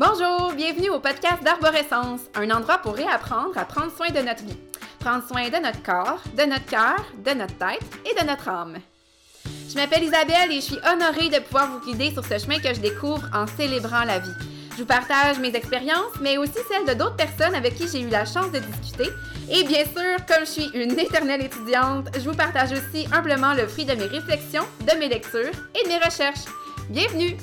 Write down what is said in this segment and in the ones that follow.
Bonjour, bienvenue au podcast d'Arborescence, un endroit pour réapprendre à prendre soin de notre vie. Prendre soin de notre corps, de notre cœur, de notre tête et de notre âme. Je m'appelle Isabelle et je suis honorée de pouvoir vous guider sur ce chemin que je découvre en célébrant la vie. Je vous partage mes expériences, mais aussi celles de d'autres personnes avec qui j'ai eu la chance de discuter. Et bien sûr, comme je suis une éternelle étudiante, je vous partage aussi humblement le fruit de mes réflexions, de mes lectures et de mes recherches. Bienvenue!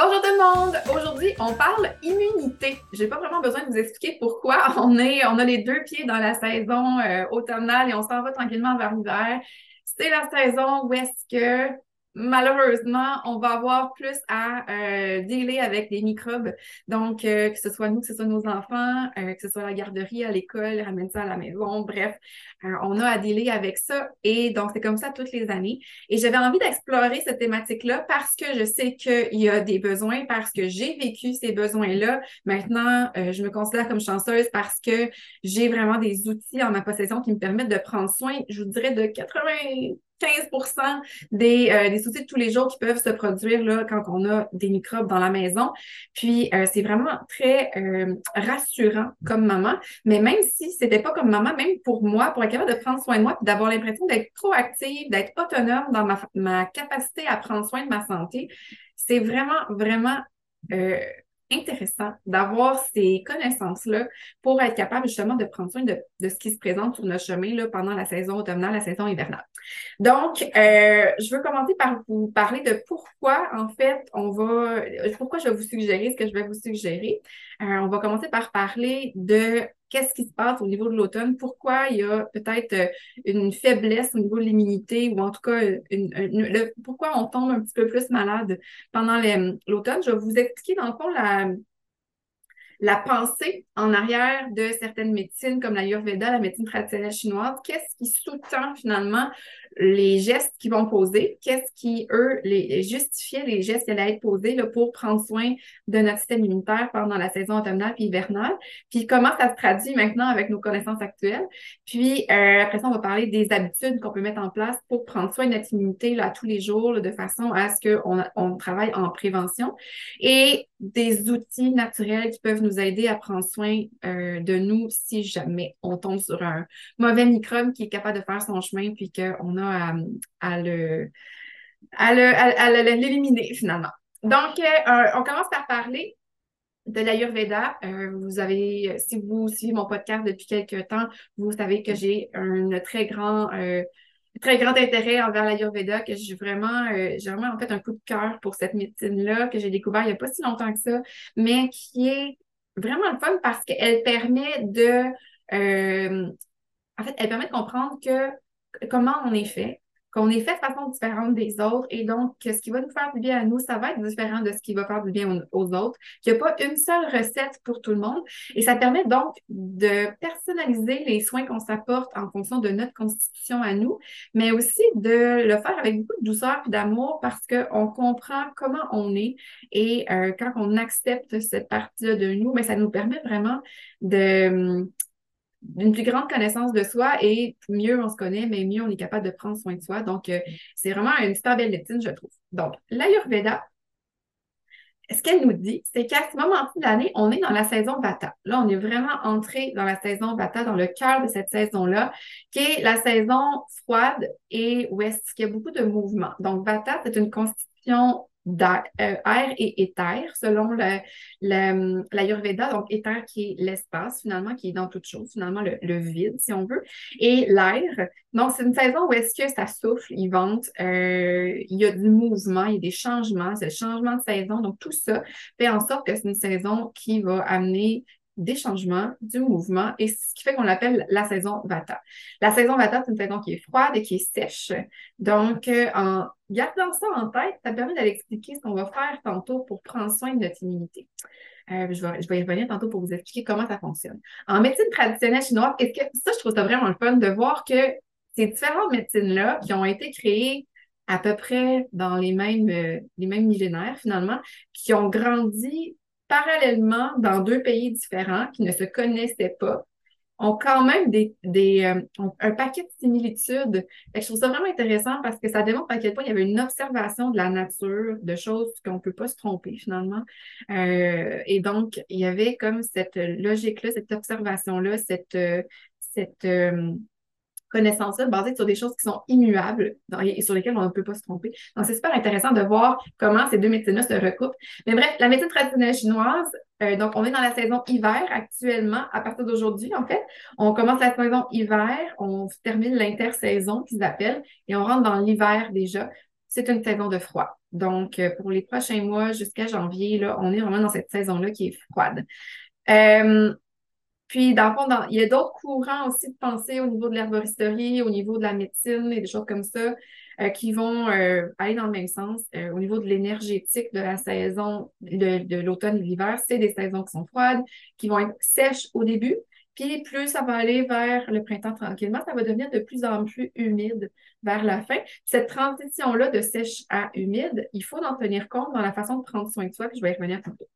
Bonjour tout le monde! Aujourd'hui, on parle immunité. J'ai pas vraiment besoin de vous expliquer pourquoi on est, on a les deux pieds dans la saison euh, automnale et on s'en va tranquillement vers l'hiver. C'est la saison où est-ce que malheureusement, on va avoir plus à euh, dealer avec des microbes. Donc, euh, que ce soit nous, que ce soit nos enfants, euh, que ce soit la garderie, à l'école, ramener ça à la maison, bref, euh, on a à dealer avec ça. Et donc, c'est comme ça toutes les années. Et j'avais envie d'explorer cette thématique-là parce que je sais qu'il y a des besoins, parce que j'ai vécu ces besoins-là. Maintenant, je me considère comme chanceuse parce que j'ai vraiment des outils en ma possession qui me permettent de prendre soin, je vous dirais, de 80 15 des, euh, des soucis de tous les jours qui peuvent se produire là, quand on a des microbes dans la maison. Puis, euh, c'est vraiment très euh, rassurant comme maman. Mais même si c'était pas comme maman, même pour moi, pour être capable de prendre soin de moi, d'avoir l'impression d'être proactive, d'être autonome dans ma, ma capacité à prendre soin de ma santé, c'est vraiment, vraiment intéressant d'avoir ces connaissances-là pour être capable justement de prendre soin de, ce qui se présente sur notre chemin là, pendant la saison automnale, la saison hivernale. Donc, euh, je veux commencer par vous parler de pourquoi, en fait, on va, pourquoi je vais vous suggérer ce que je vais vous suggérer. Euh, on va commencer par parler de qu'est-ce qui se passe au niveau de l'automne, pourquoi il y a peut-être euh, une faiblesse au niveau de l'immunité ou en tout cas une, pourquoi on tombe un petit peu plus malade pendant l'automne? Je vais vous expliquer dans le fond la, la pensée en arrière de certaines médecines comme la Yurveda, la médecine traditionnelle chinoise, qu'est-ce qui sous-tend finalement les gestes qu'ils vont poser, qu'est-ce qui, eux, les, justifiait les gestes qui allaient être posés là, pour prendre soin de notre système immunitaire pendant la saison automnale et hivernale, puis comment ça se traduit maintenant avec nos connaissances actuelles? Puis euh, après ça, on va parler des habitudes qu'on peut mettre en place pour prendre soin de notre immunité là, tous les jours, de façon à ce qu'on on travaille en prévention et des outils naturels qui peuvent nous aider à prendre soin euh, de nous si jamais on tombe sur un mauvais microbe qui est capable de faire son chemin puis qu'on à, l'éliminer finalement. Donc, euh, on commence par parler de l'Ayurveda. Euh, vous avez, si vous suivez mon podcast depuis quelques temps, vous savez que j'ai un très grand, euh, très grand intérêt envers l'Ayurveda, que j'ai vraiment, j'ai vraiment en fait un coup de cœur pour cette médecine-là que j'ai découvert il n'y a pas si longtemps que ça, mais qui est vraiment le fun parce qu'elle permet de, en fait, elle permet de comprendre que comment on est fait, qu'on est fait de façon différente des autres et donc que ce qui va nous faire du bien à nous, ça va être différent de ce qui va faire du bien aux, autres, qu'il n'y a pas une seule recette pour tout le monde et ça permet donc de personnaliser les soins qu'on s'apporte en fonction de notre constitution à nous, mais aussi de le faire avec beaucoup de douceur et d'amour parce qu'on comprend comment on est et euh, quand on accepte cette partie-là de nous, mais ça nous permet vraiment de d'une plus grande connaissance de soi et mieux on se connaît, mais mieux on est capable de prendre soin de soi. Donc, euh, c'est vraiment une super belle médecine, je trouve. Donc, l'Ayurveda, ce qu'elle nous dit, c'est qu'à ce moment de l'année, on est dans la saison Vata. Là, on est vraiment entré dans la saison Vata, dans le cœur de cette saison-là, qui est la saison froide et qu'il y a beaucoup de mouvements. Donc, Vata, c'est une constitution d'air euh, et éther, selon la, l'Ayurveda, donc éther qui est l'espace finalement, qui est dans toute chose, finalement le, vide si on veut, et l'air. Donc c'est une saison où est-ce que ça souffle, il vente, euh, il y a du mouvement, il y a des changements, c'est le changement de saison, donc tout ça fait en sorte que c'est une saison qui va amener des changements, du mouvement, et ce qui fait qu'on l'appelle la saison Vata. La saison Vata, c'est une saison qui est froide et qui est sèche. Donc, euh, en gardant ça en tête, ça permet d'aller expliquer ce qu'on va faire tantôt pour prendre soin de notre immunité. Euh, je, vais, y revenir tantôt pour vous expliquer comment ça fonctionne. En médecine traditionnelle chinoise, ça, je trouve ça vraiment le fun de voir que ces différentes médecines-là qui ont été créées à peu près dans les mêmes, euh, les mêmes millénaires finalement, qui ont grandi parallèlement dans deux pays différents qui ne se connaissaient pas, ont quand même des, euh, un paquet de similitudes. je trouve ça vraiment intéressant parce que ça démontre à quel point il y avait une observation de la nature, de choses qu'on ne peut pas se tromper finalement. Euh, et donc, il y avait comme cette logique-là, cette observation-là, cette, euh, cette connaissance-là basée sur des choses qui sont immuables et sur lesquelles on ne peut pas se tromper. Donc, c'est super intéressant de voir comment ces deux médecines-là se recoupent. Mais bref, la médecine traditionnelle chinoise, euh, donc on est dans la saison hiver actuellement, à partir d'aujourd'hui, en fait. On commence la saison hiver, on termine l'intersaison qu'ils appellent, et on rentre dans l'hiver déjà. C'est une saison de froid. Donc, euh, pour les prochains mois, jusqu'à janvier, là, on est vraiment dans cette saison-là qui est froide. Euh, puis, dans le fond, il y a d'autres courants aussi de pensée au niveau de l'herboristerie, au niveau de la médecine et des choses comme ça euh, qui vont euh, aller dans le même sens. Euh, au niveau de l'énergétique de la saison de, l'automne et de l'hiver, c'est des saisons qui sont froides, qui vont être sèches au début. Puis plus ça va aller vers le printemps tranquillement, ça va devenir de plus en plus humide vers la fin. Cette transition-là de sèche à humide, il faut en tenir compte dans la façon de prendre soin de soi, puis je vais y revenir tantôt.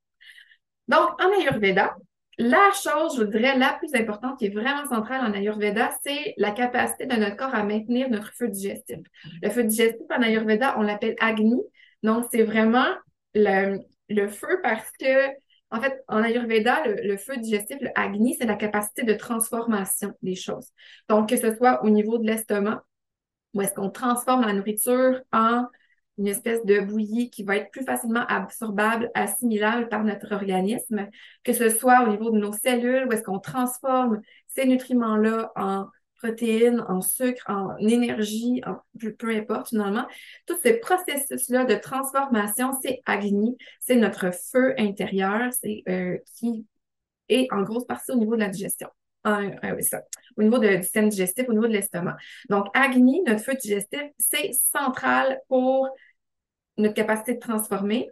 Donc, en Ayurveda, la chose, je dirais, la plus importante qui est vraiment centrale en Ayurveda, c'est la capacité de notre corps à maintenir notre feu digestif. Le feu digestif en Ayurveda, on l'appelle Agni. Donc, c'est vraiment le, feu parce que, en fait, en Ayurveda, le, le feu digestif, le Agni, c'est la capacité de transformation des choses. Donc, que ce soit au niveau de l'estomac, où est-ce qu'on transforme la nourriture en une espèce de bouillie qui va être plus facilement absorbable, assimilable par notre organisme, que ce soit au niveau de nos cellules, où est-ce qu'on transforme ces nutriments-là en protéines, en sucre, en énergie, en, peu, importe finalement. Tous ces processus-là de transformation, c'est Agni, c'est notre feu intérieur, euh, qui est en grosse partie au niveau de la digestion. Ah. Au niveau du système digestif, au niveau de l'estomac. Donc, Agni, notre feu digestif, c'est central pour notre capacité de transformer,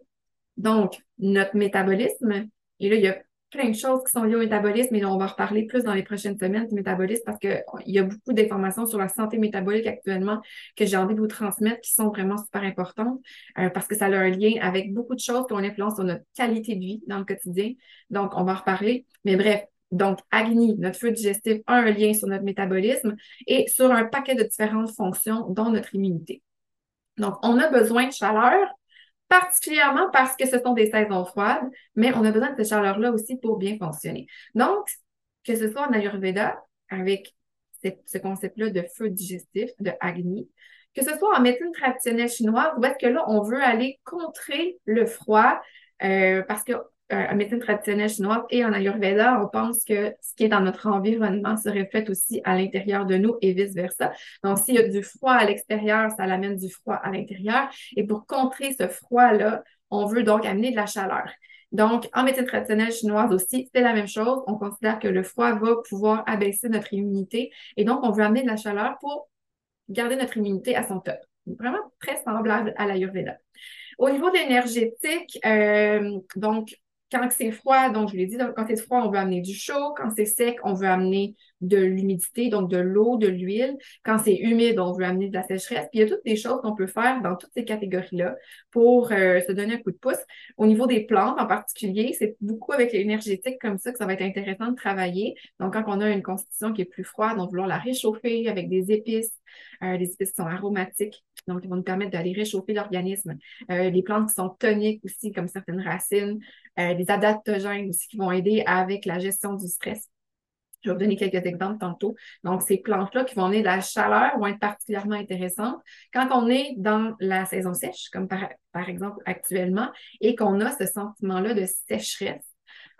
donc notre métabolisme. Et là, il y a plein de choses qui sont liées au métabolisme, et on va reparler plus dans les prochaines semaines du métabolisme parce qu'il y a beaucoup d'informations sur la santé métabolique actuellement que j'ai envie de vous transmettre qui sont vraiment super importantes euh, parce que ça a un lien avec beaucoup de choses qui ont une influence sur notre qualité de vie dans le quotidien. Donc, on va en reparler. Mais bref, donc, Agni, notre feu digestif, a un lien sur notre métabolisme et sur un paquet de différentes fonctions, dont notre immunité. Donc, on a besoin de chaleur, particulièrement parce que ce sont des saisons froides, mais on a besoin de cette chaleur-là aussi pour bien fonctionner. Donc, que ce soit en Ayurveda, avec ce concept-là de feu digestif, de Agni, que ce soit en médecine traditionnelle chinoise, où est-ce que là, on veut aller contrer le froid, euh, parce que en médecine traditionnelle chinoise et en Ayurveda, on pense que ce qui est dans notre environnement se reflète aussi à l'intérieur de nous et vice-versa. Donc, s'il y a du froid à l'extérieur, ça l'amène du froid à l'intérieur. Et pour contrer ce froid-là, on veut donc amener de la chaleur. Donc, en médecine traditionnelle chinoise aussi, c'est la même chose. On considère que le froid va pouvoir abaisser notre immunité. Et donc, on veut amener de la chaleur pour garder notre immunité à son top. Vraiment très semblable à l'Ayurveda. Au niveau de l'énergétique, euh, donc, quand c'est froid, donc je l'ai dit, quand c'est froid, on veut amener du chaud. Quand c'est sec, on veut amener de l'humidité, donc de l'eau, de l'huile. Quand c'est humide, on veut amener de la sécheresse. Puis il y a toutes des choses qu'on peut faire dans toutes ces catégories-là pour euh, se donner un coup de pouce. Au niveau des plantes en particulier, c'est beaucoup avec l'énergétique comme ça que ça va être intéressant de travailler. Donc, quand on a une constitution qui est plus froide, on va vouloir la réchauffer avec des épices, euh, des épices qui sont aromatiques. Donc, ils vont nous permettre d'aller réchauffer l'organisme. Euh, les plantes qui sont toniques aussi, comme certaines racines. Euh, des adaptogènes aussi qui vont aider avec la gestion du stress. Je vais vous donner quelques exemples tantôt. Donc, ces plantes-là qui vont amener de la chaleur vont être particulièrement intéressantes quand on est dans la saison sèche, comme par, par exemple actuellement, et qu'on a ce sentiment-là de sécheresse.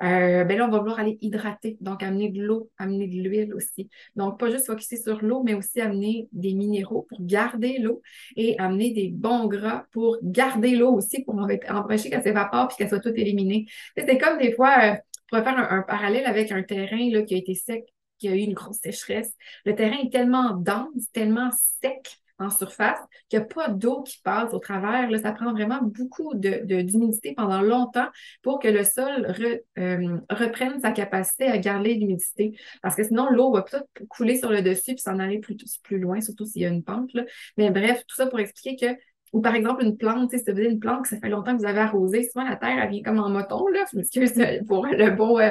Euh, ben là, on va vouloir aller hydrater, donc amener de l'eau, amener de l'huile aussi. Donc, pas juste focuser sur l'eau, mais aussi amener des minéraux pour garder l'eau et amener des bons gras pour garder l'eau aussi, pour empêcher qu'elle s'évapore puis qu'elle soit toute éliminée. C'est comme des fois, euh, on pourrait faire un, parallèle avec un terrain là, qui a été sec, qui a eu une grosse sécheresse. Le terrain est tellement dense, tellement sec en surface, qu'il n'y a pas d'eau qui passe au travers. Ça prend vraiment beaucoup d'humidité de, pendant longtemps pour que le sol euh, reprenne sa capacité à garder l'humidité. Parce que sinon, l'eau va peut-être couler sur le dessus puis s'en aller plus, plus loin, surtout s'il y a une pente. Là. Mais bref, tout ça pour expliquer que ou par exemple, une plante, si vous avez une plante que ça fait longtemps que vous avez arrosé, souvent la terre, elle vient comme en moton, là. Je pour le bon, euh,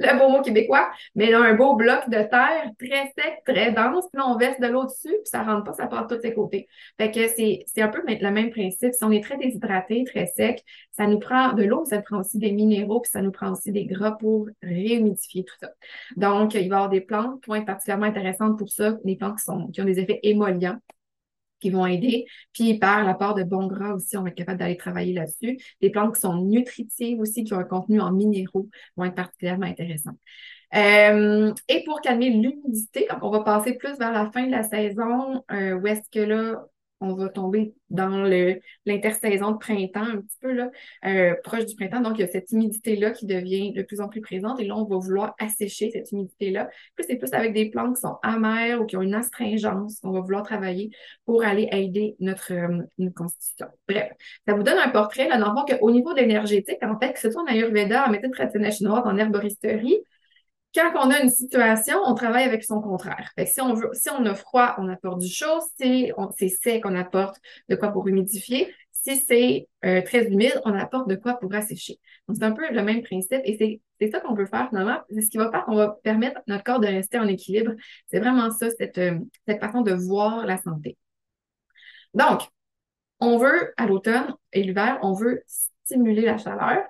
le beau mot québécois, mais là, un beau bloc de terre très sec, très dense, puis on verse de l'eau dessus, puis ça rentre pas, ça part de tous ses côtés. Fait que c'est, un peu le même principe. Si on est très déshydraté, très sec, ça nous prend de l'eau, ça nous prend aussi des minéraux, puis ça nous prend aussi des gras pour réhumidifier tout ça. Donc, il va y avoir des plantes être particulièrement intéressantes pour ça, des plantes qui ont des effets émollients qui vont aider. Puis par l'apport de bons gras aussi, on va être capable d'aller travailler là-dessus. Des plantes qui sont nutritives aussi, qui ont un contenu en minéraux, vont être particulièrement intéressantes. Euh, et pour calmer l'humidité, on va passer plus vers la fin de la saison, euh, où est-ce que là, on va tomber dans l'intersaison de printemps un petit peu euh, proche du printemps. Donc, il y a cette humidité-là qui devient de plus en plus présente et là, on va vouloir assécher cette humidité-là. Plus c'est plus avec des plantes qui sont amères ou qui ont une astringence qu'on va vouloir travailler pour aller aider notre, euh, constitution. Bref, ça vous donne un portrait, là, dans le fond, qu'au niveau de l'énergétique, en fait, que ce soit en Ayurveda, en méthode traditionnelle chinoise, en herboristerie, quand on a une situation, on travaille avec son contraire. si on veut, si on a froid, on apporte du chaud. Si c'est sec, on apporte de quoi pour humidifier. Si c'est euh, très humide, on apporte de quoi pour assécher. Donc, c'est un peu le même principe et c'est ça qu'on veut faire finalement. C'est ce qui va faire qu'on va permettre à notre corps de rester en équilibre. C'est vraiment ça, cette, euh, cette façon de voir la santé. Donc, on veut, à l'automne et l'hiver, on veut stimuler la chaleur.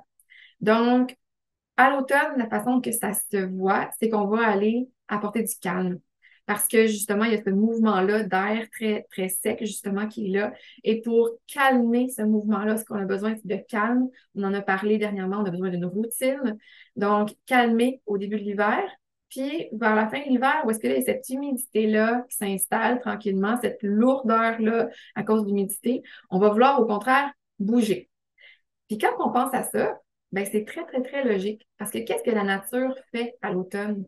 Donc, à l'automne, la façon que ça se voit, c'est qu'on va aller apporter du calme. Parce que justement, il y a ce mouvement-là d'air très, très sec, justement, qui est là. Et pour calmer ce mouvement-là, ce qu'on a besoin, c'est de calme. On en a parlé dernièrement, on a besoin d'une routine. Donc, calmer au début de l'hiver. Puis, vers la fin de l'hiver, où est-ce que y a cette humidité-là qui s'installe tranquillement, cette lourdeur-là à cause de l'humidité, on va vouloir, au contraire, bouger. Puis, quand on pense à ça, ben, c'est très, très, très logique. Parce que qu'est-ce que la nature fait à l'automne?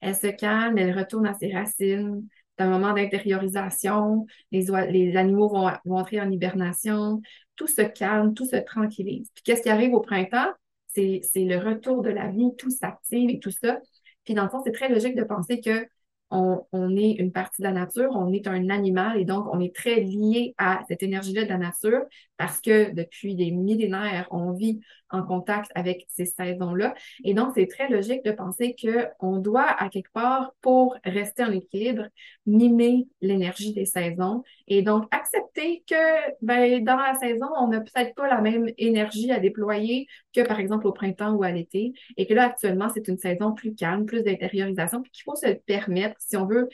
Elle se calme, elle retourne à ses racines. C'est un moment d'intériorisation. Les, les animaux vont, vont entrer en hibernation. Tout se calme, tout se tranquillise. Puis qu'est-ce qui arrive au printemps? C'est le retour de la vie, tout s'active et tout ça. Puis dans le fond, c'est très logique de penser que on, est une partie de la nature, on est un animal et donc on est très lié à cette énergie-là de la nature parce que depuis des millénaires, on vit en contact avec ces saisons-là. Et donc, c'est très logique de penser qu'on doit, à quelque part, pour rester en équilibre, mimer l'énergie des saisons et donc accepter que ben, dans la saison, on n'a peut-être pas la même énergie à déployer que, par exemple, au printemps ou à l'été et que là, actuellement, c'est une saison plus calme, plus d'intériorisation, puis qu'il faut se le si on veut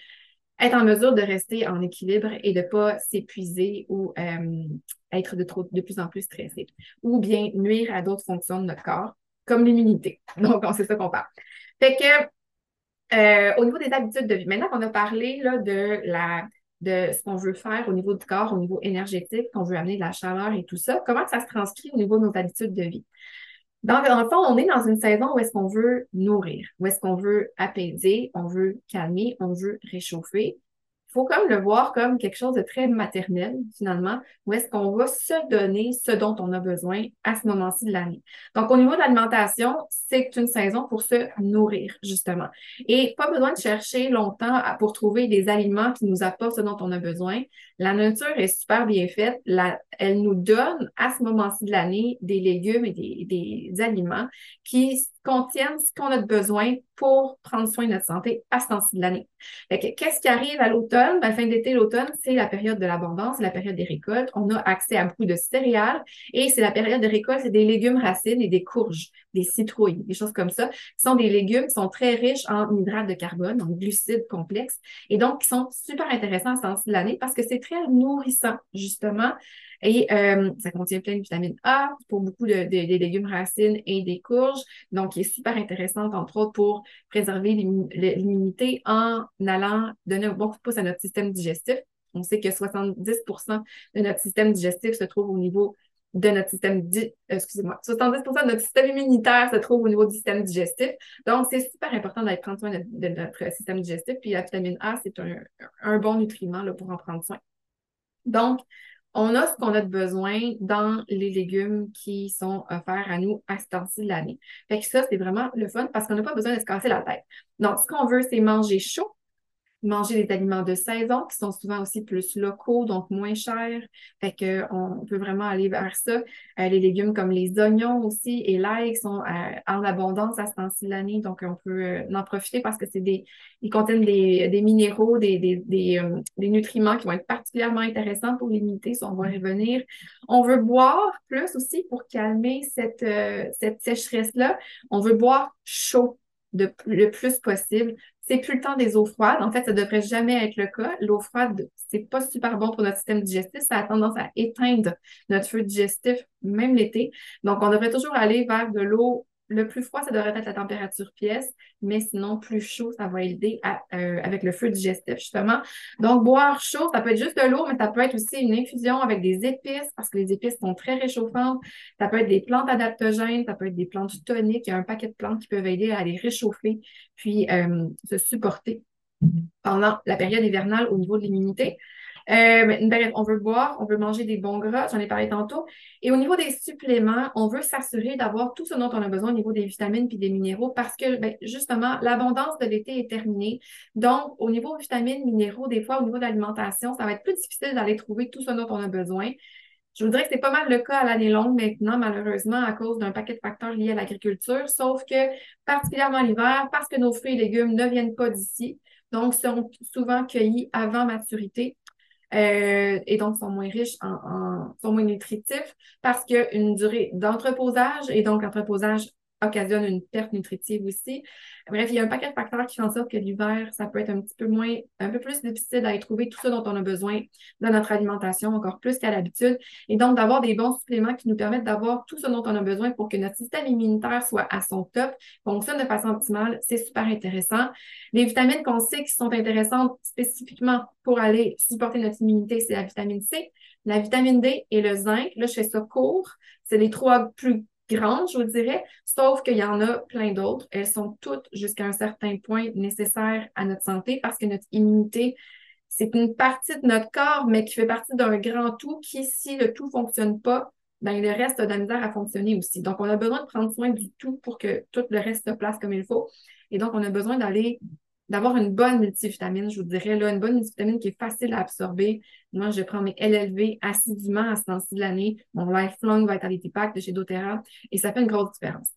être en mesure de rester en équilibre et de ne pas s'épuiser ou euh, être de, trop, de plus en plus stressé, ou bien nuire à d'autres fonctions de notre corps, comme l'immunité. Donc, c'est ça qu'on parle. Fait que, euh, au niveau des habitudes de vie, maintenant qu'on a parlé là, de la de ce qu'on veut faire au niveau du corps, au niveau énergétique, qu'on veut amener de la chaleur et tout ça, comment ça se transcrit au niveau de nos habitudes de vie? Donc, dans le fond, on est dans une saison où est-ce qu'on veut nourrir, où est-ce qu'on veut apaiser, on veut calmer, on veut réchauffer faut comme le voir comme quelque chose de très maternel, finalement, où est-ce qu'on va se donner ce dont on a besoin à ce moment-ci de l'année. Donc, au niveau de l'alimentation, c'est une saison pour se nourrir, justement. Et pas besoin de chercher longtemps pour trouver des aliments qui nous apportent ce dont on a besoin. La nature est super bien faite. elle nous donne à ce moment-ci de l'année des légumes et des, des aliments qui contiennent ce qu'on a besoin pour prendre soin de notre santé à ce temps-ci de l'année. Qu'est-ce qui arrive à l'automne? Ben, fin d'été, l'automne, c'est la période de l'abondance, la période des récoltes. On a accès à beaucoup de céréales et c'est la période de récolte, c'est des légumes racines et des courges, des citrouilles, des choses comme ça, qui sont des légumes qui sont très riches en hydrates de carbone, en glucides complexes et donc qui sont super intéressants à ce temps-ci de l'année parce que c'est très nourrissant, justement. Et euh, ça contient plein de vitamine A pour beaucoup de, des légumes racines et des courges. Donc, qui est super intéressante, entre autres, pour préserver l'immunité en allant donner un bon de pouce à notre système digestif. On sait que 70% de notre système digestif se trouve au niveau de notre système, euh, excusez-moi, 70% de notre système immunitaire se trouve au niveau du système digestif. Donc, c'est super important d'être prendre soin de, notre système digestif. Puis la vitamine A, c'est un, un, bon nutriment là, pour en prendre soin. Donc, on a ce qu'on a de besoin dans les légumes qui sont offerts à nous à ce temps-ci de l'année. Fait que ça, c'est vraiment le fun parce qu'on n'a pas besoin de se casser la tête. Donc, ce qu'on veut, c'est manger chaud, manger des aliments de saison qui sont souvent aussi plus locaux, donc moins chers. Fait que on peut vraiment aller vers ça. Euh, les légumes comme les oignons aussi et l'ail sont euh, en abondance à ce temps-ci de l'année, donc on peut euh, en profiter parce que c'est des, ils contiennent des, des minéraux, des, des, des, des, nutriments qui vont être particulièrement intéressants pour limiter, si on va revenir. On veut boire plus aussi pour calmer cette, cette sécheresse-là. On veut boire chaud de, le plus possible c'est plus le temps des eaux froides. En fait, ça devrait jamais être le cas. L'eau froide, c'est pas super bon pour notre système digestif. Ça a tendance à éteindre notre feu digestif, même l'été. Donc, on devrait toujours aller vers de l'eau le plus froid, ça devrait être la température pièce, mais sinon, plus chaud, ça va aider euh, avec le feu digestif, justement. Donc, boire chaud, ça peut être juste de l'eau, mais ça peut être aussi une infusion avec des épices, parce que les épices sont très réchauffantes. Ça peut être des plantes adaptogènes, ça peut être des plantes toniques. Il y a un paquet de plantes qui peuvent aider à les réchauffer, puis euh, se supporter pendant la période hivernale au niveau de l'immunité. Euh, on veut boire, on veut manger des bons gras, j'en ai parlé tantôt. Et au niveau des suppléments, on veut s'assurer d'avoir tout ce dont on a besoin au niveau des vitamines puis des minéraux parce que ben, justement, l'abondance de l'été est terminée. Donc, au niveau vitamines, minéraux, des fois, au niveau de l'alimentation, ça va être plus difficile d'aller trouver tout ce dont on a besoin. Je voudrais que c'est pas mal le cas à l'année longue maintenant, malheureusement, à cause d'un paquet de facteurs liés à l'agriculture, sauf que particulièrement l'hiver, parce que nos fruits et légumes ne viennent pas d'ici, donc sont souvent cueillis avant maturité. Euh, et donc sont moins riches en, sont moins nutritifs parce qu'une durée d'entreposage et donc l'entreposage occasionne une perte nutritive aussi. Bref, il y a un paquet de facteurs qui font en sorte que l'hiver, ça peut être un petit peu moins, un peu plus difficile d'aller trouver tout ce dont on a besoin dans notre alimentation, encore plus qu'à l'habitude. Et donc, d'avoir des bons suppléments qui nous permettent d'avoir tout ce dont on a besoin pour que notre système immunitaire soit à son top, fonctionne de façon optimale, c'est super intéressant. Les vitamines qu'on sait qui sont intéressantes spécifiquement pour aller supporter notre immunité, c'est la vitamine C, la vitamine D et le zinc. Là, je fais ça court. C'est les trois plus grandes, je vous dirais, sauf qu'il y en a plein d'autres. Elles sont toutes jusqu'à un certain point nécessaires à notre santé parce que notre immunité, c'est une partie de notre corps, mais qui fait partie d'un grand tout qui, si le tout fonctionne pas, ben, le reste a de la misère à fonctionner aussi. Donc, on a besoin de prendre soin du tout pour que tout le reste se place comme il faut. Et donc, on a besoin d'aller d'avoir une bonne multivitamine, je vous dirais, là, une bonne multivitamine qui est facile à absorber. Moi, je prends mes LLV assidûment à ce temps-ci de l'année, mon Lifelong Vitality Pack de chez doTERRA, et ça fait une grosse différence.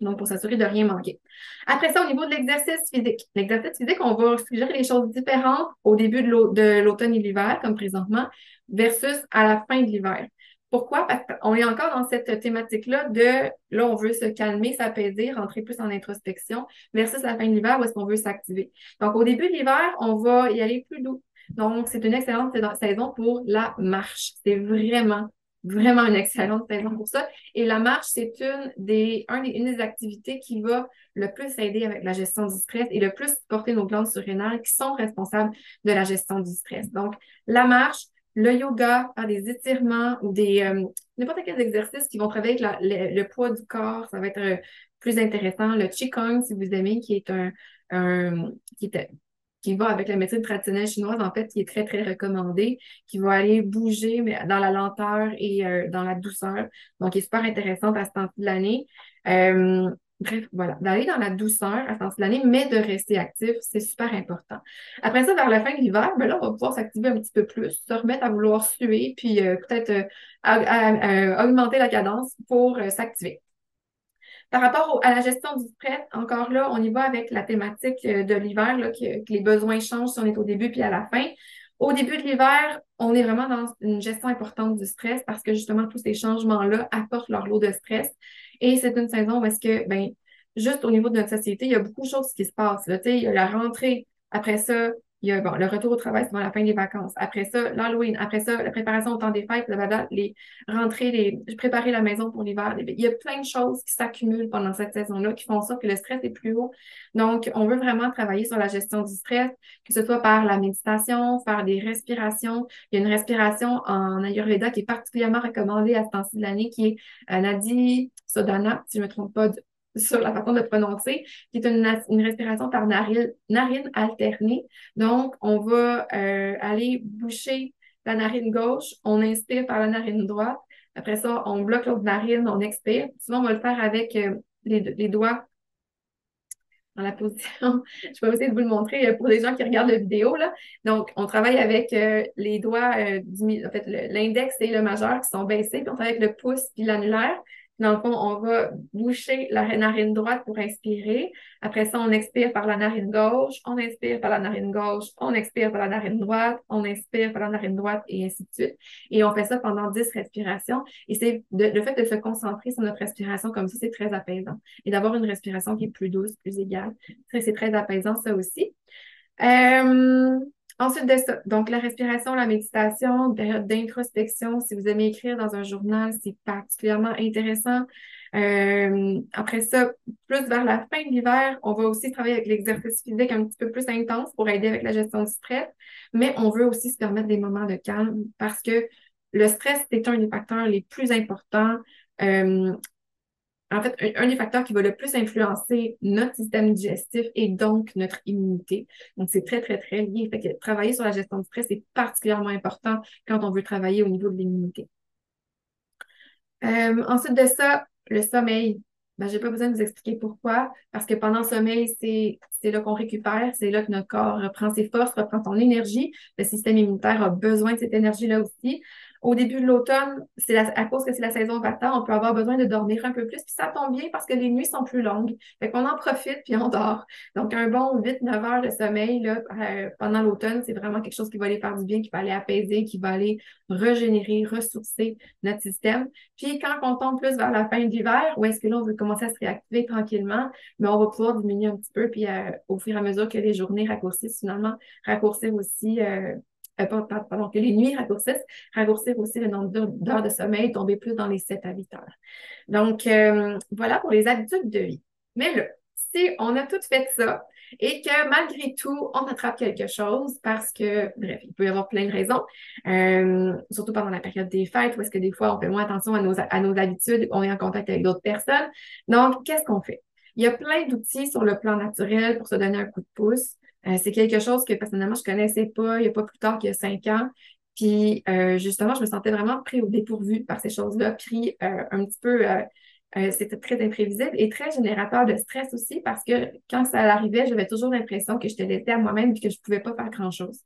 Donc, pour s'assurer de rien manquer. Après ça, au niveau de l'exercice physique. L'exercice physique, on va suggérer des choses différentes au début de l'automne et l'hiver, comme présentement, versus à la fin de l'hiver. Pourquoi? Parce qu'on est encore dans cette thématique-là de là, on veut se calmer, s'apaiser, rentrer plus en introspection, versus la fin de l'hiver où est-ce qu'on veut s'activer. Donc, au début de l'hiver, on va y aller plus doux. Donc, c'est une excellente saison pour la marche. C'est vraiment, vraiment une excellente saison pour ça. Et la marche, c'est une des, activités qui va le plus aider avec la gestion du stress et le plus supporter nos glandes surrénales qui sont responsables de la gestion du stress. Donc, la marche, le yoga, des étirements ou des euh, n'importe quels exercices qui vont travailler avec le, poids du corps, ça va être euh, plus intéressant. Le qigong, si vous aimez, qui est un, qui est qui va avec la médecine traditionnelle chinoise, en fait, qui est très, très recommandé, qui va aller bouger mais dans la lenteur et euh, dans la douceur. Donc, qui est super intéressante à ce temps de l'année. Bref, voilà, d'aller dans la douceur à ce de l'année, mais de rester actif, c'est super important. Après ça, vers la fin de l'hiver, ben là, on va pouvoir s'activer un petit peu plus, se remettre à vouloir suer, puis euh, peut-être euh, augmenter la cadence pour euh, s'activer. Par rapport à la gestion du stress, encore là, on y va avec la thématique de l'hiver, que, que les besoins changent si on est au début puis à la fin. Au début de l'hiver, on est vraiment dans une gestion importante du stress parce que justement, tous ces changements-là apportent leur lot de stress. Et c'est une saison où est-ce que, ben, juste au niveau de notre société, il y a beaucoup de choses qui se passent. Il y a la rentrée, après ça, il y a bon, le retour au travail, c'est la fin des vacances. Après ça, l'Halloween. Après ça, la préparation au temps des fêtes, les rentrées, les préparer la maison pour l'hiver. Il y a plein de choses qui s'accumulent pendant cette saison-là qui font ça que le stress est plus haut. Donc, on veut vraiment travailler sur la gestion du stress, que ce soit par la méditation, faire des respirations. Il y a une respiration en Ayurveda qui est particulièrement recommandée à ce temps-ci de l'année, qui est Nadi Sodana, si je ne me trompe pas, sur la façon de prononcer, qui est une, une respiration par narine, alternée. Donc, on va euh, aller boucher la narine gauche, on inspire par la narine droite. Après ça, on bloque l'autre narine, on expire. Souvent, on va le faire avec euh, les, les, doigts dans la position. Je vais essayer de vous le montrer euh, pour les gens qui regardent la vidéo. Là. Donc, on travaille avec les doigts, du, en fait, l'index et le majeur qui sont baissés, puis on travaille avec le pouce puis l'annulaire. Dans le fond, on va boucher la narine droite pour inspirer. Après ça, on expire par la narine gauche, on inspire par la narine gauche, on expire par la narine droite, on inspire par la narine droite et ainsi de suite. Et on fait ça pendant 10 respirations. Et c'est le fait de se concentrer sur notre respiration comme ça, c'est très apaisant. Et d'avoir une respiration qui est plus douce, plus égale, c'est très apaisant ça aussi. Euh, Ensuite de ça, donc la respiration, la méditation, période d'introspection, si vous aimez écrire dans un journal, c'est particulièrement intéressant. Euh, après ça, plus vers la fin de l'hiver, on va aussi travailler avec l'exercice physique un petit peu plus intense pour aider avec la gestion du stress, mais on veut aussi se permettre des moments de calme parce que le stress est un des facteurs les plus importants euh, en fait, un, des facteurs qui va le plus influencer notre système digestif et donc notre immunité. Donc, c'est très, très, très lié. Travailler sur la gestion du stress est particulièrement important quand on veut travailler au niveau de l'immunité. Euh, ensuite de ça, le sommeil. Ben, je n'ai pas besoin de vous expliquer pourquoi, parce que pendant le sommeil, c'est là qu'on récupère, c'est là que notre corps reprend ses forces, reprend son énergie. Le système immunitaire a besoin de cette énergie-là aussi au début de l'automne, c'est à cause que c'est la saison Vata, on peut avoir besoin de dormir un peu plus. Puis ça tombe bien parce que les nuits sont plus longues. Fait qu'on en profite puis on dort. Donc, un bon 8-9 heures de sommeil là, euh, pendant l'automne, c'est vraiment quelque chose qui va aller faire du bien, qui va aller apaiser, qui va aller régénérer, ressourcer notre système. Puis quand on tombe plus vers la fin de l'hiver, où est-ce que là, on veut commencer à se réactiver tranquillement, mais on va pouvoir diminuer un petit peu, puis euh, au fur et à mesure que les journées raccourcissent, finalement, raccourcir aussi euh, euh, pardon, que les nuits raccourcissent, raccourcir aussi le nombre d'heures de sommeil, tomber plus dans les 7 à 8 heures. Donc, euh, voilà pour les habitudes de vie. Mais là, si on a tout fait ça et que malgré tout, on attrape quelque chose parce que, bref, il peut y avoir plein de raisons, euh, surtout pendant la période des fêtes où est-ce que des fois on fait moins attention à nos, à nos habitudes, on est en contact avec d'autres personnes. Donc, qu'est-ce qu'on fait? Il y a plein d'outils sur le plan naturel pour se donner un coup de pouce. Euh, c'est quelque chose que personnellement, je connaissais pas il n'y a pas plus tard qu'il y a cinq ans. Puis euh, justement, je me sentais vraiment pris au dépourvu par ces choses-là, pris euh, un petit peu euh, c'était très imprévisible et très générateur de stress aussi parce que quand ça arrivait, j'avais toujours l'impression que je te laissais à moi-même et que je ne pouvais pas faire grand-chose.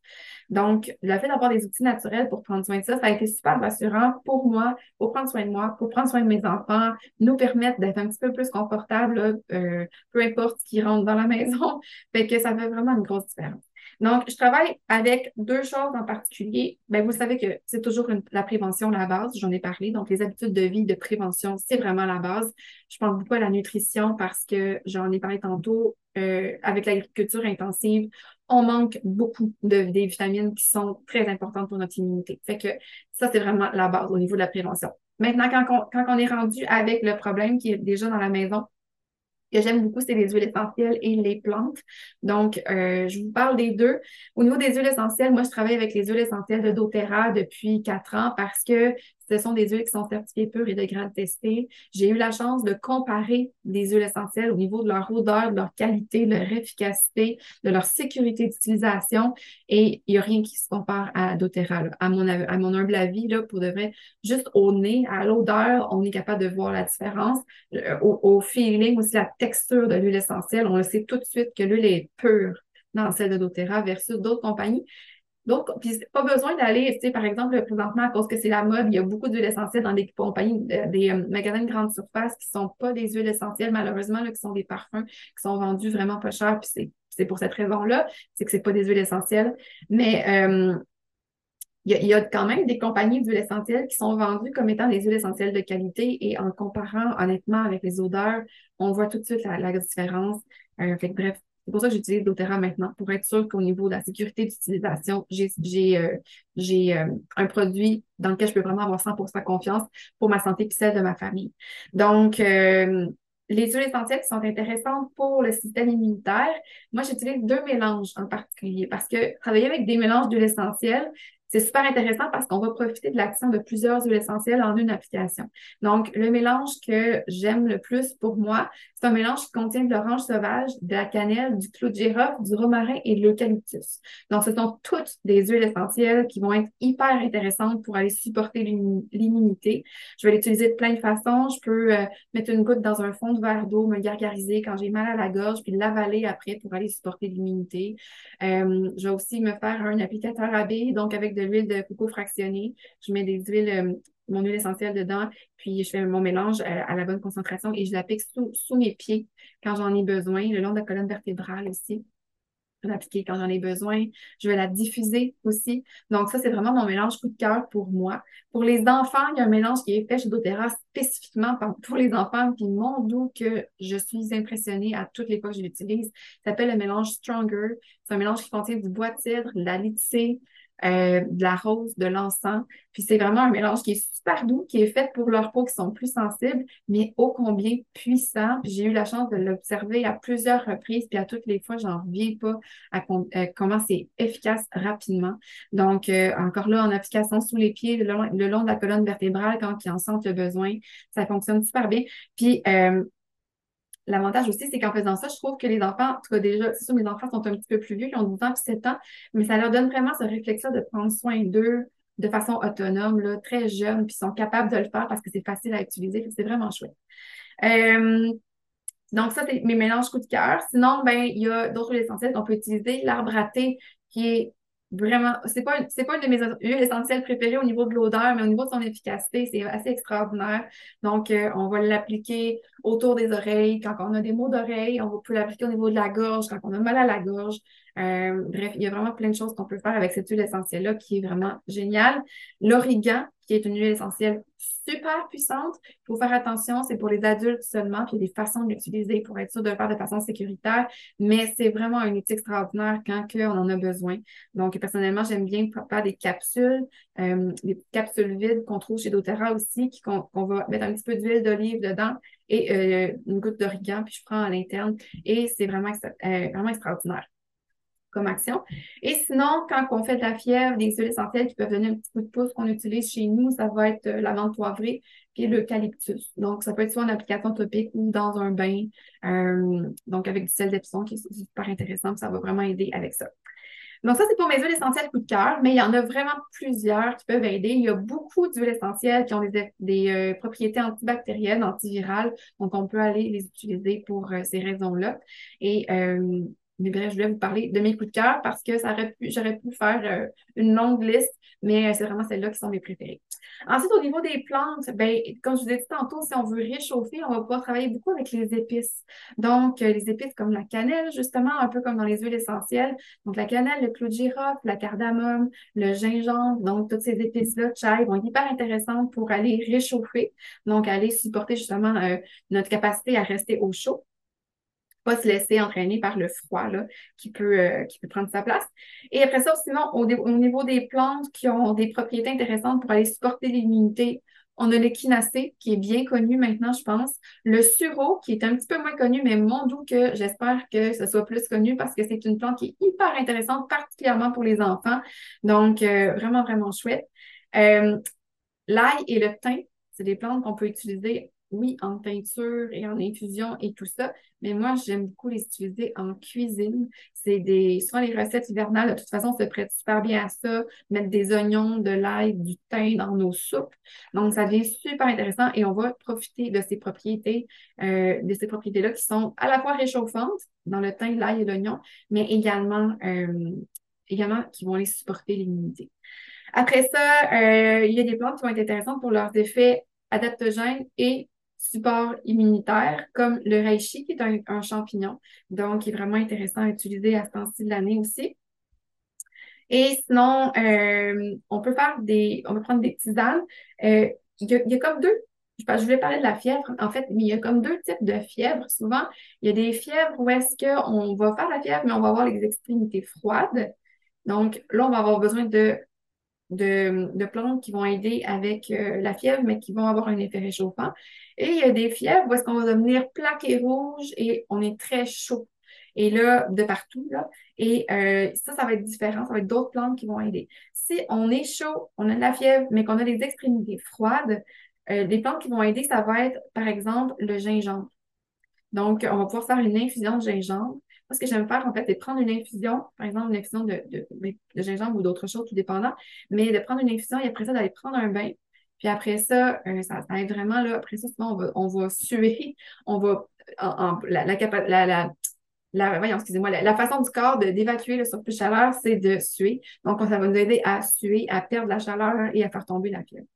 Donc, le fait d'avoir des outils naturels pour prendre soin de ça, ça a été super rassurant pour moi, pour prendre soin de moi, pour prendre soin de mes enfants, nous permettre d'être un petit peu plus confortable, euh, peu importe ce qui rentre dans la maison. Fait que ça fait vraiment une grosse différence. Donc, je travaille avec deux choses en particulier. Ben, vous savez que c'est toujours la prévention la base, j'en ai parlé. Donc, les habitudes de vie, de prévention, c'est vraiment la base. Je pense beaucoup à la nutrition parce que j'en ai parlé tantôt. Euh, avec l'agriculture intensive, on manque beaucoup de, des vitamines qui sont très importantes pour notre immunité. Fait que ça, c'est vraiment la base au niveau de la prévention. Maintenant, quand quand on est rendu avec le problème qui est déjà dans la maison, que j'aime beaucoup, c'est les huiles essentielles et les plantes. Donc, euh, je vous parle des deux. Au niveau des huiles essentielles, moi, je travaille avec les huiles essentielles de doTERRA depuis quatre ans parce que ce sont des huiles qui sont certifiées pures et de grade testé. J'ai eu la chance de comparer des huiles essentielles au niveau de leur odeur, de leur qualité, de leur efficacité, de leur sécurité d'utilisation. Et il n'y a rien qui se compare à doTERRA. À, mon, humble avis, là, pour de vrai, juste au nez, à l'odeur, on est capable de voir la différence. Au, au feeling, aussi la texture de l'huile essentielle, on le sait tout de suite que l'huile est pure dans celle de doTERRA versus d'autres compagnies. Donc, puis pas besoin d'aller, tu sais, par exemple, présentement, à cause que c'est la mode, il y a beaucoup d'huiles essentielles dans des compagnies, euh, des euh, magasins de grande surface qui sont pas des huiles essentielles, malheureusement, là, qui sont des parfums qui sont vendus vraiment pas cher, puis c'est pour cette raison-là, c'est que c'est pas des huiles essentielles. Mais euh, il, y a, quand même des compagnies d'huiles essentielles qui sont vendues comme étant des huiles essentielles de qualité et en comparant honnêtement avec les odeurs, on voit tout de suite la, différence. bref, c'est pour ça que j'utilise doTERRA maintenant, pour être sûr qu'au niveau de la sécurité d'utilisation, j'ai euh, euh, un produit dans lequel je peux vraiment avoir 100% confiance pour ma santé et celle de ma famille. Donc, euh, les huiles essentielles qui sont intéressantes pour le système immunitaire, moi, j'utilise deux mélanges en particulier parce que travailler avec des mélanges d'huiles essentielles, c'est super intéressant parce qu'on va profiter de l'action de plusieurs huiles essentielles en une application. Donc, le mélange que j'aime le plus pour moi, c'est un mélange qui contient de l'orange sauvage, de la cannelle, du clou de girofle, du romarin et de l'eucalyptus. Donc, ce sont toutes des huiles essentielles qui vont être hyper intéressantes pour aller supporter l'immunité. Je vais l'utiliser de plein de façons. Je peux euh, mettre une goutte dans un fond de verre d'eau, me gargariser quand j'ai mal à la gorge, puis l'avaler après pour aller supporter l'immunité. Euh, je vais aussi me faire un applicateur à baie, donc avec de l'huile de coco fractionnée. Je mets des huiles, euh, mon huile essentielle dedans, puis je fais mon mélange euh, à, la bonne concentration et je l'applique sous, mes pieds quand j'en ai besoin, le long de la colonne vertébrale aussi l'appliquer quand j'en ai besoin. Je vais la diffuser aussi. Donc, ça, c'est vraiment mon mélange coup de cœur pour moi. Pour les enfants, il y a un mélange qui est fait chez doTERRA spécifiquement pour les enfants. Puis mon doux que je suis impressionnée à toutes les fois que je l'utilise, s'appelle le mélange Stronger. C'est un mélange qui contient du bois de cidre, de la litée, euh, de la rose, de l'encens. Puis c'est vraiment un mélange qui est super doux, qui est fait pour leurs peaux qui sont plus sensibles, mais ô combien puissant. Puis j'ai eu la chance de l'observer à plusieurs reprises, puis à toutes les fois, j'en reviens pas à euh, comment c'est efficace rapidement. Donc, euh, encore là, en application sous les pieds, le long, de la colonne vertébrale, quand ils en sentent le besoin, ça fonctionne super bien. Puis, L'avantage aussi, c'est qu'en faisant ça, je trouve que les enfants, en tout cas déjà, c'est sûr, mes enfants sont un petit peu plus vieux, ils ont 12 ans puis 7 ans, mais ça leur donne vraiment ce réflexe-là de prendre soin d'eux de façon autonome, là, très jeunes, puis sont capables de le faire parce que c'est facile à utiliser, c'est vraiment chouette. Euh, donc, ça, c'est mes mélanges coup de cœur. Sinon, ben, il y a d'autres essentiels qu'on peut utiliser. L'arbre à qui est vraiment, c'est pas, c'est pas une de mes huiles essentielles préférées au niveau de l'odeur, mais au niveau de son efficacité, c'est assez extraordinaire. Donc, euh, on va l'appliquer autour des oreilles quand on a des maux d'oreilles, on peut l'appliquer au niveau de la gorge quand on a mal à la gorge. Euh, bref, il y a vraiment plein de choses qu'on peut faire avec cette huile essentielle-là qui est vraiment géniale. L'origan, qui est une huile essentielle super puissante. Il faut faire attention, c'est pour les adultes seulement, puis il y a des façons de l'utiliser pour être sûr de le faire de façon sécuritaire, mais c'est vraiment un outil extraordinaire quand on en a besoin. Donc, personnellement, j'aime bien faire des capsules, euh, des capsules vides qu'on trouve chez doTERRA aussi, qu'on va mettre un petit peu d'huile d'olive dedans et euh, une goutte d'origan, puis je prends à l'interne, et c'est vraiment, vraiment extraordinaire comme action. Et sinon, quand on fait de la fièvre, des huiles essentielles qui peuvent donner un petit coup de pouce qu'on utilise chez nous, ça va être euh, la menthe poivrée puis l'eucalyptus. Donc, ça peut être soit en application topique ou dans un bain. Euh, donc, avec du sel d'Epsom qui est super intéressant, ça va vraiment aider avec ça. Donc, ça, c'est pour mes huiles essentielles coup de cœur, mais il y en a vraiment plusieurs qui peuvent aider. Il y a beaucoup d'huiles essentielles qui ont des, euh, propriétés antibactériennes, antivirales, donc on peut aller les utiliser pour ces raisons-là. Et mais bref, je voulais vous parler de mes coups de cœur parce que j'aurais pu faire euh, une longue liste, mais euh, c'est vraiment celles-là qui sont mes préférées. Ensuite, au niveau des plantes, ben, comme je vous ai dit tantôt, si on veut réchauffer, on va pouvoir travailler beaucoup avec les épices. Donc, euh, les épices comme la cannelle, justement, un peu comme dans les huiles essentielles. Donc, la cannelle, le clou de girofle, la cardamome, le gingembre, donc toutes ces épices-là, chai, vont être hyper intéressantes pour aller réchauffer, donc aller supporter justement notre capacité à rester au chaud pas se laisser entraîner par le froid là, qui, peut, euh, qui peut prendre sa place. Et après ça, sinon, au, niveau des plantes qui ont des propriétés intéressantes pour aller supporter l'immunité, on a l'échinacée qui est bien connu maintenant, je pense. Le sureau qui est un petit peu moins connu, mais mon doux que j'espère que ce soit plus connu parce que c'est une plante qui est hyper intéressante, particulièrement pour les enfants. Donc, euh, vraiment, vraiment chouette. Euh, l'ail et le thym, c'est des plantes qu'on peut utiliser oui, en teinture et en infusion et tout ça, mais moi, j'aime beaucoup les utiliser en cuisine. C'est des, souvent les recettes hivernales, de toute façon, se prêtent super bien à ça, mettre des oignons, de l'ail, du thym dans nos soupes. Donc, ça devient super intéressant et on va profiter de ces propriétés, euh, de ces propriétés-là qui sont à la fois réchauffantes dans le thym, l'ail et l'oignon, mais également, euh, également qui vont les supporter l'immunité. Après ça, euh, il y a des plantes qui vont être intéressantes pour leurs effets adaptogènes et support immunitaire, comme le reishi, qui est un, champignon, donc qui est vraiment intéressant à utiliser à ce temps-ci de l'année aussi. Et sinon, euh, on peut faire des, on peut prendre des tisanes. Euh, il, y a, comme deux, je, voulais parler de la fièvre, en fait, mais il y a comme deux types de fièvres. Souvent, il y a des fièvres où est-ce qu'on va faire la fièvre, mais on va avoir les extrémités froides. Donc là, on va avoir besoin de de, plantes qui vont aider avec euh, la fièvre, mais qui vont avoir un effet réchauffant. Et il y a des fièvres où est-ce qu'on va devenir plaqué rouge et on est très chaud. Et là, de partout, là. Et euh, ça, ça va être différent. Ça va être d'autres plantes qui vont aider. Si on est chaud, on a de la fièvre, mais qu'on a les extrémités froides, euh, les plantes qui vont aider, ça va être, par exemple, le gingembre. Donc, on va pouvoir faire une infusion de gingembre. Ce que j'aime faire, en fait, c'est prendre une infusion, par exemple, une infusion de, de, gingembre ou d'autres choses, tout dépendant, mais de prendre une infusion et après ça, d'aller prendre un bain. Puis après ça, euh, ça, ça aide vraiment, là, après ça, souvent, on va, on va suer, on va, la, la, la, la, voyons, excusez-moi, la, façon du corps d'évacuer le surplus de chaleur, c'est de suer. Donc, ça va nous aider à suer, à perdre la chaleur et à faire tomber la fièvre.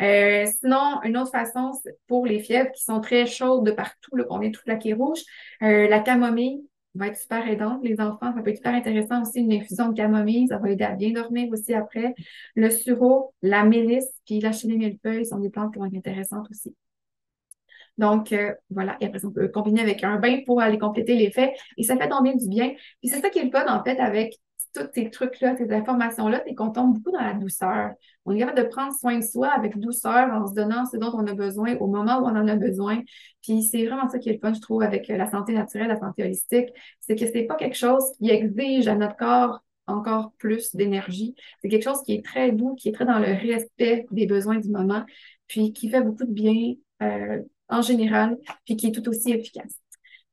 Euh, sinon, une autre façon, pour les fièvres qui sont très chaudes de partout, qu'on vient tout plaquer rouge, euh, la camomille va être super aidante. Les enfants, ça peut être super intéressant aussi, une infusion de camomille, ça va aider à bien dormir aussi après. Le sureau, la mélisse, puis la chenille millefeuille sont des plantes qui vont être intéressantes aussi. Donc, euh, voilà. Et après, on peut combiner avec un bain pour aller compléter l'effet. Et ça fait tomber du bien. Puis c'est ça qui est le fun, en fait, avec tous ces trucs-là, ces informations-là, c'est qu'on tombe beaucoup dans la douceur. On est capable de prendre soin de soi avec douceur en se donnant ce dont on a besoin au moment où on en a besoin. Puis c'est vraiment ça qui est le fun, je trouve, avec la santé naturelle, la santé holistique. C'est que c'est pas quelque chose qui exige à notre corps encore plus d'énergie. C'est quelque chose qui est très doux, qui est très dans le respect des besoins du moment, puis qui fait beaucoup de bien euh, en général, puis qui est tout aussi efficace.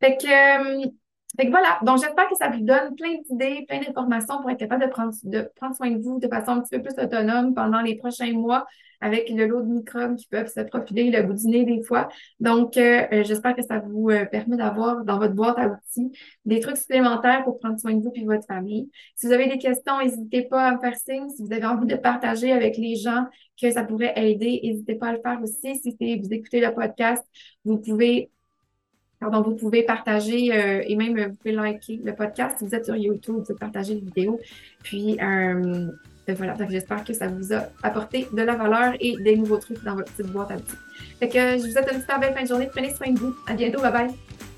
Fait que, euh, fait que voilà, donc j'espère que ça vous donne plein d'idées, plein d'informations pour être capable de prendre, de prendre soin de vous de façon un petit peu plus autonome pendant les prochains mois avec le lot de microbes qui peuvent se profiler le bout du nez des fois. Donc, euh, euh, j'espère que ça vous permet d'avoir dans votre boîte à outils des trucs supplémentaires pour prendre soin de vous et de votre famille. Si vous avez des questions, n'hésitez pas à me faire signe. Si vous avez envie de partager avec les gens que ça pourrait aider, n'hésitez pas à le faire aussi. Si vous écoutez le podcast, vous pouvez Pardon, vous pouvez partager euh, et même vous pouvez liker le podcast. Si vous êtes sur YouTube, vous pouvez partager les vidéos. Puis euh, ben voilà, j'espère que ça vous a apporté de la valeur et des nouveaux trucs dans votre petite boîte à outils. Fait que je vous souhaite une super belle fin de journée. Prenez soin de vous. À bientôt. Bye bye.